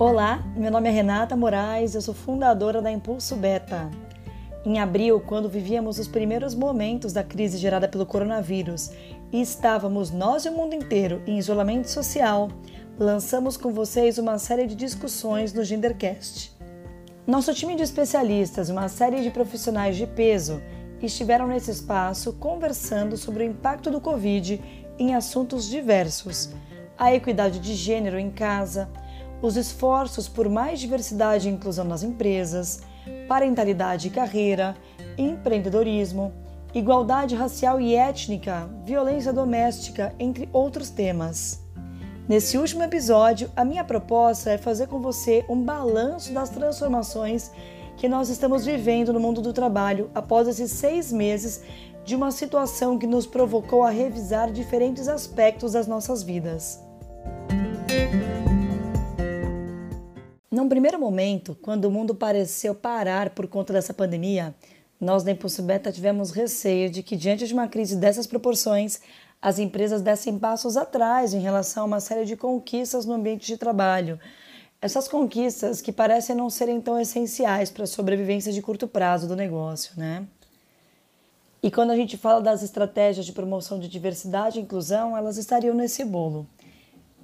Olá, meu nome é Renata Moraes, eu sou fundadora da Impulso Beta. Em abril, quando vivíamos os primeiros momentos da crise gerada pelo coronavírus e estávamos nós e o mundo inteiro em isolamento social, lançamos com vocês uma série de discussões no Gendercast. Nosso time de especialistas uma série de profissionais de peso estiveram nesse espaço conversando sobre o impacto do Covid em assuntos diversos: a equidade de gênero em casa, os esforços por mais diversidade e inclusão nas empresas, parentalidade e carreira, empreendedorismo, igualdade racial e étnica, violência doméstica, entre outros temas. Nesse último episódio, a minha proposta é fazer com você um balanço das transformações que nós estamos vivendo no mundo do trabalho após esses seis meses de uma situação que nos provocou a revisar diferentes aspectos das nossas vidas. Num primeiro momento, quando o mundo pareceu parar por conta dessa pandemia, nós da Impulso Beta tivemos receio de que, diante de uma crise dessas proporções, as empresas dessem passos atrás em relação a uma série de conquistas no ambiente de trabalho. Essas conquistas que parecem não serem tão essenciais para a sobrevivência de curto prazo do negócio, né? E quando a gente fala das estratégias de promoção de diversidade e inclusão, elas estariam nesse bolo.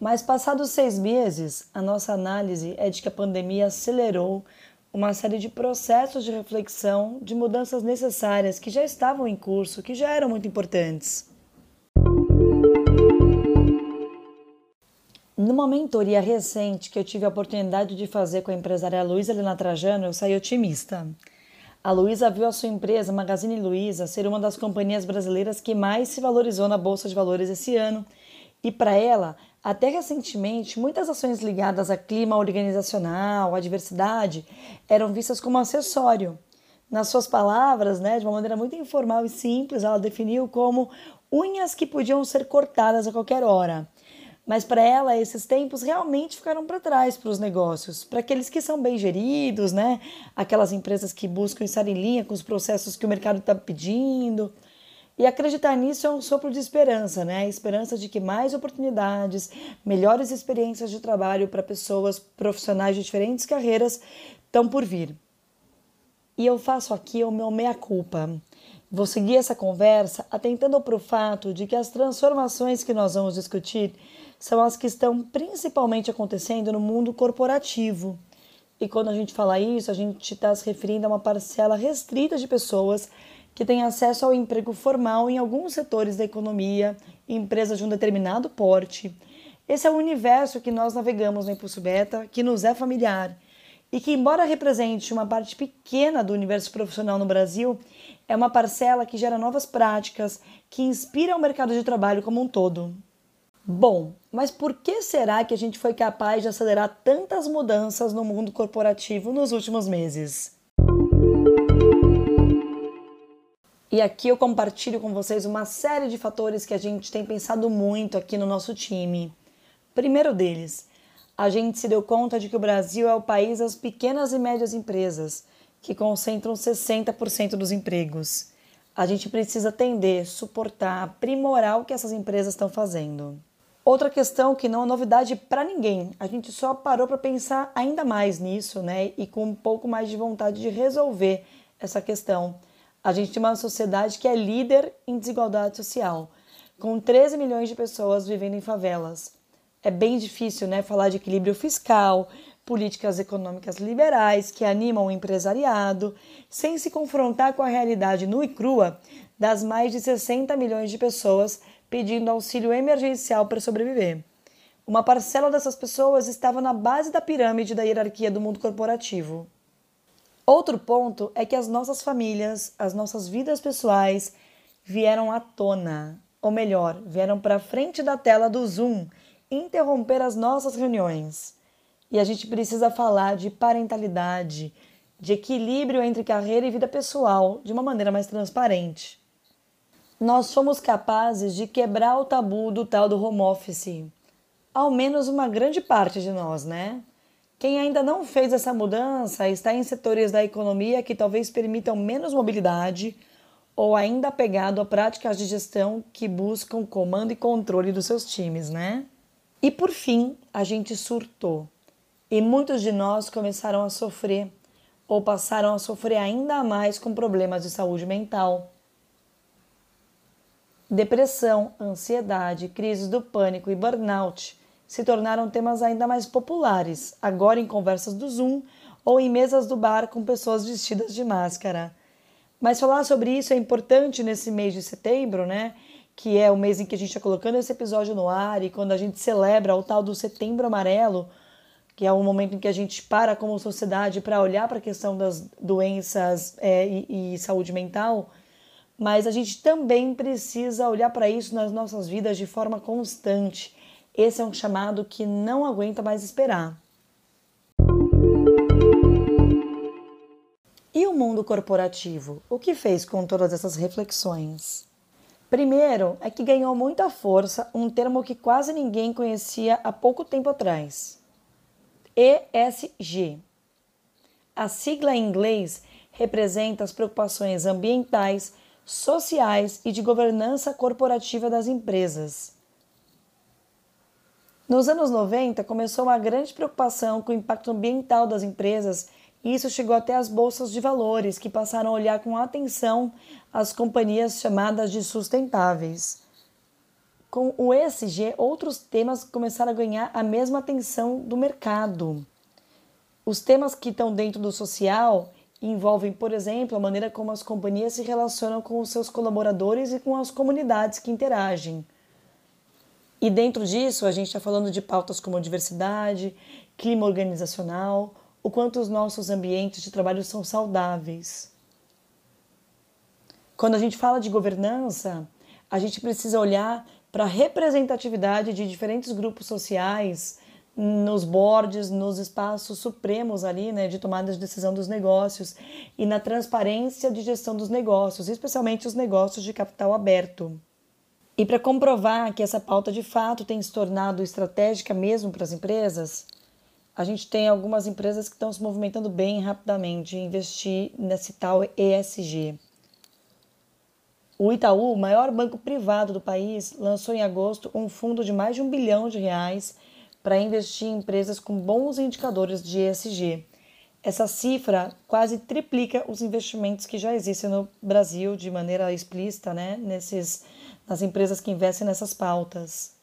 Mas passados seis meses, a nossa análise é de que a pandemia acelerou uma série de processos de reflexão, de mudanças necessárias que já estavam em curso, que já eram muito importantes. Numa mentoria recente que eu tive a oportunidade de fazer com a empresária Luísa Helena Trajano, eu saí otimista. A Luísa viu a sua empresa, Magazine Luiza, ser uma das companhias brasileiras que mais se valorizou na Bolsa de Valores esse ano. E para ela, até recentemente, muitas ações ligadas a clima organizacional, à diversidade, eram vistas como acessório. Nas suas palavras, né, de uma maneira muito informal e simples, ela definiu como unhas que podiam ser cortadas a qualquer hora. Mas para ela, esses tempos realmente ficaram para trás para os negócios, para aqueles que são bem geridos, né? Aquelas empresas que buscam estar em linha com os processos que o mercado está pedindo. E acreditar nisso é um sopro de esperança, né? Esperança de que mais oportunidades, melhores experiências de trabalho para pessoas profissionais de diferentes carreiras estão por vir. E eu faço aqui o meu meia-culpa. Vou seguir essa conversa atentando para o fato de que as transformações que nós vamos discutir são as que estão principalmente acontecendo no mundo corporativo. E quando a gente fala isso, a gente está se referindo a uma parcela restrita de pessoas que têm acesso ao emprego formal em alguns setores da economia, empresas de um determinado porte. Esse é o universo que nós navegamos no Impulso Beta, que nos é familiar e que, embora represente uma parte pequena do universo profissional no Brasil, é uma parcela que gera novas práticas, que inspira o mercado de trabalho como um todo. Bom, mas por que será que a gente foi capaz de acelerar tantas mudanças no mundo corporativo nos últimos meses? E aqui eu compartilho com vocês uma série de fatores que a gente tem pensado muito aqui no nosso time. Primeiro deles, a gente se deu conta de que o Brasil é o país das pequenas e médias empresas, que concentram 60% dos empregos. A gente precisa atender, suportar, aprimorar o que essas empresas estão fazendo. Outra questão que não é novidade para ninguém, a gente só parou para pensar ainda mais nisso, né? E com um pouco mais de vontade de resolver essa questão. A gente tem uma sociedade que é líder em desigualdade social, com 13 milhões de pessoas vivendo em favelas é bem difícil né, falar de equilíbrio fiscal, políticas econômicas liberais que animam o empresariado, sem se confrontar com a realidade nua e crua das mais de 60 milhões de pessoas pedindo auxílio emergencial para sobreviver. Uma parcela dessas pessoas estava na base da pirâmide da hierarquia do mundo corporativo. Outro ponto é que as nossas famílias, as nossas vidas pessoais vieram à tona, ou melhor, vieram para frente da tela do Zoom interromper as nossas reuniões. E a gente precisa falar de parentalidade, de equilíbrio entre carreira e vida pessoal de uma maneira mais transparente. Nós fomos capazes de quebrar o tabu do tal do home office. Ao menos uma grande parte de nós, né? Quem ainda não fez essa mudança está em setores da economia que talvez permitam menos mobilidade ou ainda apegado a práticas de gestão que buscam comando e controle dos seus times, né? E por fim, a gente surtou. E muitos de nós começaram a sofrer ou passaram a sofrer ainda mais com problemas de saúde mental. Depressão, ansiedade, crises do pânico e burnout se tornaram temas ainda mais populares, agora em conversas do Zoom ou em mesas do bar com pessoas vestidas de máscara. Mas falar sobre isso é importante nesse mês de setembro, né? Que é o mês em que a gente está colocando esse episódio no ar e quando a gente celebra o tal do Setembro Amarelo, que é um momento em que a gente para como sociedade para olhar para a questão das doenças é, e, e saúde mental, mas a gente também precisa olhar para isso nas nossas vidas de forma constante. Esse é um chamado que não aguenta mais esperar. E o mundo corporativo? O que fez com todas essas reflexões? Primeiro é que ganhou muita força um termo que quase ninguém conhecia há pouco tempo atrás ESG. A sigla em inglês representa as preocupações ambientais, sociais e de governança corporativa das empresas. Nos anos 90, começou uma grande preocupação com o impacto ambiental das empresas e isso chegou até as bolsas de valores, que passaram a olhar com atenção as companhias chamadas de sustentáveis. Com o ESG, outros temas começaram a ganhar a mesma atenção do mercado. Os temas que estão dentro do social envolvem, por exemplo, a maneira como as companhias se relacionam com os seus colaboradores e com as comunidades que interagem. E dentro disso, a gente está falando de pautas como diversidade, clima organizacional, o quanto os nossos ambientes de trabalho são saudáveis. Quando a gente fala de governança, a gente precisa olhar para a representatividade de diferentes grupos sociais nos boards, nos espaços supremos ali, né, de tomada de decisão dos negócios e na transparência de gestão dos negócios, especialmente os negócios de capital aberto. E para comprovar que essa pauta de fato tem se tornado estratégica mesmo para as empresas, a gente tem algumas empresas que estão se movimentando bem rapidamente em investir nesse tal ESG. O Itaú, o maior banco privado do país, lançou em agosto um fundo de mais de um bilhão de reais para investir em empresas com bons indicadores de ESG. Essa cifra quase triplica os investimentos que já existem no Brasil de maneira explícita, né, nesses, nas empresas que investem nessas pautas.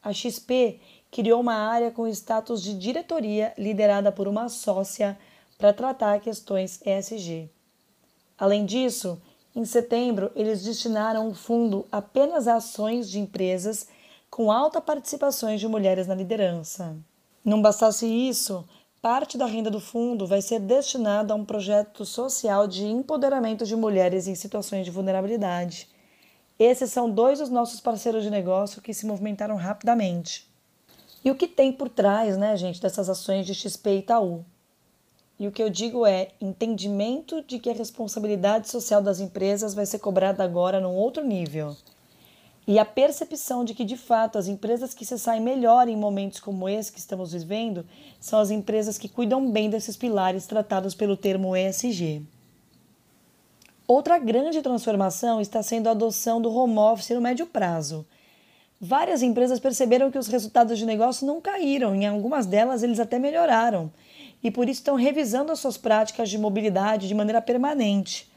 A XP criou uma área com status de diretoria liderada por uma sócia para tratar questões ESG. Além disso, em setembro, eles destinaram um fundo apenas a ações de empresas com alta participação de mulheres na liderança. Não bastasse isso, parte da renda do fundo vai ser destinada a um projeto social de empoderamento de mulheres em situações de vulnerabilidade. Esses são dois dos nossos parceiros de negócio que se movimentaram rapidamente. E o que tem por trás, né, gente, dessas ações de XP e Itaú? E o que eu digo é entendimento de que a responsabilidade social das empresas vai ser cobrada agora num outro nível. E a percepção de que, de fato, as empresas que se saem melhor em momentos como esse que estamos vivendo são as empresas que cuidam bem desses pilares tratados pelo termo ESG. Outra grande transformação está sendo a adoção do home office no médio prazo. Várias empresas perceberam que os resultados de negócio não caíram, em algumas delas eles até melhoraram e por isso estão revisando as suas práticas de mobilidade de maneira permanente.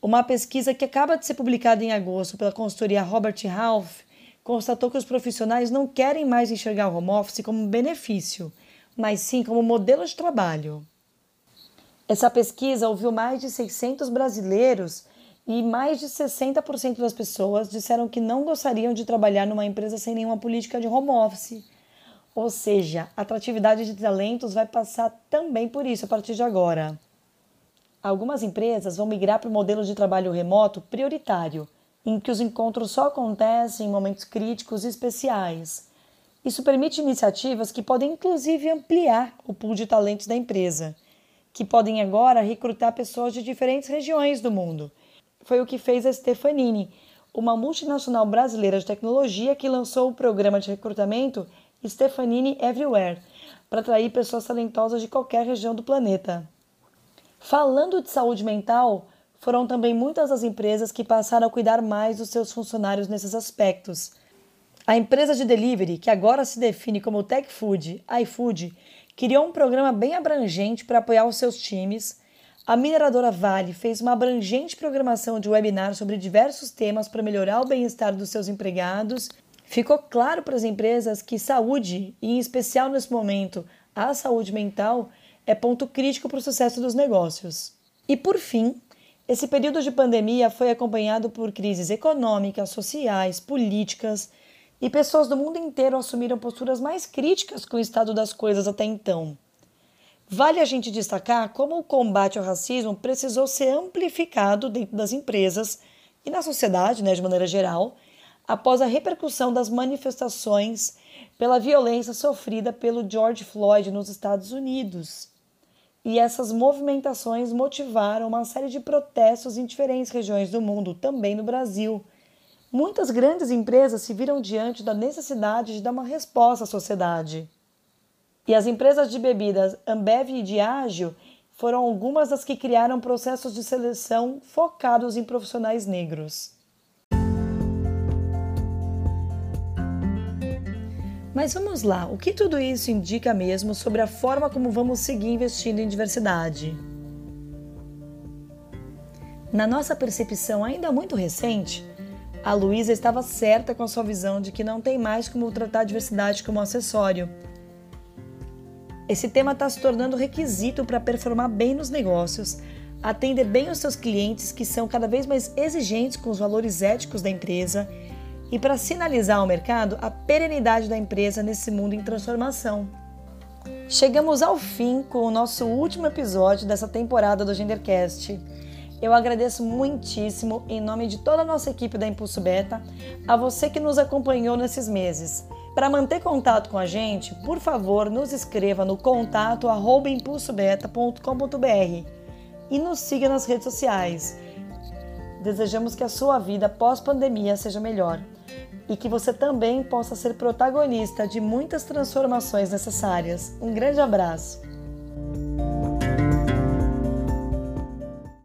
Uma pesquisa que acaba de ser publicada em agosto pela consultoria Robert Half constatou que os profissionais não querem mais enxergar o home office como benefício, mas sim como modelo de trabalho. Essa pesquisa ouviu mais de 600 brasileiros e mais de 60% das pessoas disseram que não gostariam de trabalhar numa empresa sem nenhuma política de home office. Ou seja, a atratividade de talentos vai passar também por isso a partir de agora. Algumas empresas vão migrar para o modelo de trabalho remoto prioritário, em que os encontros só acontecem em momentos críticos e especiais. Isso permite iniciativas que podem inclusive ampliar o pool de talentos da empresa, que podem agora recrutar pessoas de diferentes regiões do mundo. Foi o que fez a Stefanini, uma multinacional brasileira de tecnologia que lançou o programa de recrutamento Stefanini Everywhere, para atrair pessoas talentosas de qualquer região do planeta. Falando de saúde mental, foram também muitas as empresas que passaram a cuidar mais dos seus funcionários nesses aspectos. A empresa de delivery, que agora se define como Tech Food, iFood, criou um programa bem abrangente para apoiar os seus times. A mineradora Vale fez uma abrangente programação de webinar sobre diversos temas para melhorar o bem-estar dos seus empregados. Ficou claro para as empresas que saúde, e em especial nesse momento a saúde mental, é ponto crítico para o sucesso dos negócios. E por fim, esse período de pandemia foi acompanhado por crises econômicas, sociais, políticas e pessoas do mundo inteiro assumiram posturas mais críticas com o estado das coisas até então. Vale a gente destacar como o combate ao racismo precisou ser amplificado dentro das empresas e na sociedade, né, de maneira geral, após a repercussão das manifestações pela violência sofrida pelo George Floyd nos Estados Unidos. E essas movimentações motivaram uma série de protestos em diferentes regiões do mundo, também no Brasil. Muitas grandes empresas se viram diante da necessidade de dar uma resposta à sociedade. E as empresas de bebidas Ambev e Diageo foram algumas das que criaram processos de seleção focados em profissionais negros. Mas vamos lá, o que tudo isso indica mesmo sobre a forma como vamos seguir investindo em diversidade? Na nossa percepção ainda muito recente, a Luísa estava certa com a sua visão de que não tem mais como tratar a diversidade como acessório. Esse tema está se tornando requisito para performar bem nos negócios, atender bem os seus clientes que são cada vez mais exigentes com os valores éticos da empresa e para sinalizar ao mercado a perenidade da empresa nesse mundo em transformação. Chegamos ao fim com o nosso último episódio dessa temporada do Gendercast. Eu agradeço muitíssimo, em nome de toda a nossa equipe da Impulso Beta, a você que nos acompanhou nesses meses. Para manter contato com a gente, por favor, nos escreva no contato impulsobeta.com.br e nos siga nas redes sociais. Desejamos que a sua vida pós-pandemia seja melhor e que você também possa ser protagonista de muitas transformações necessárias. Um grande abraço!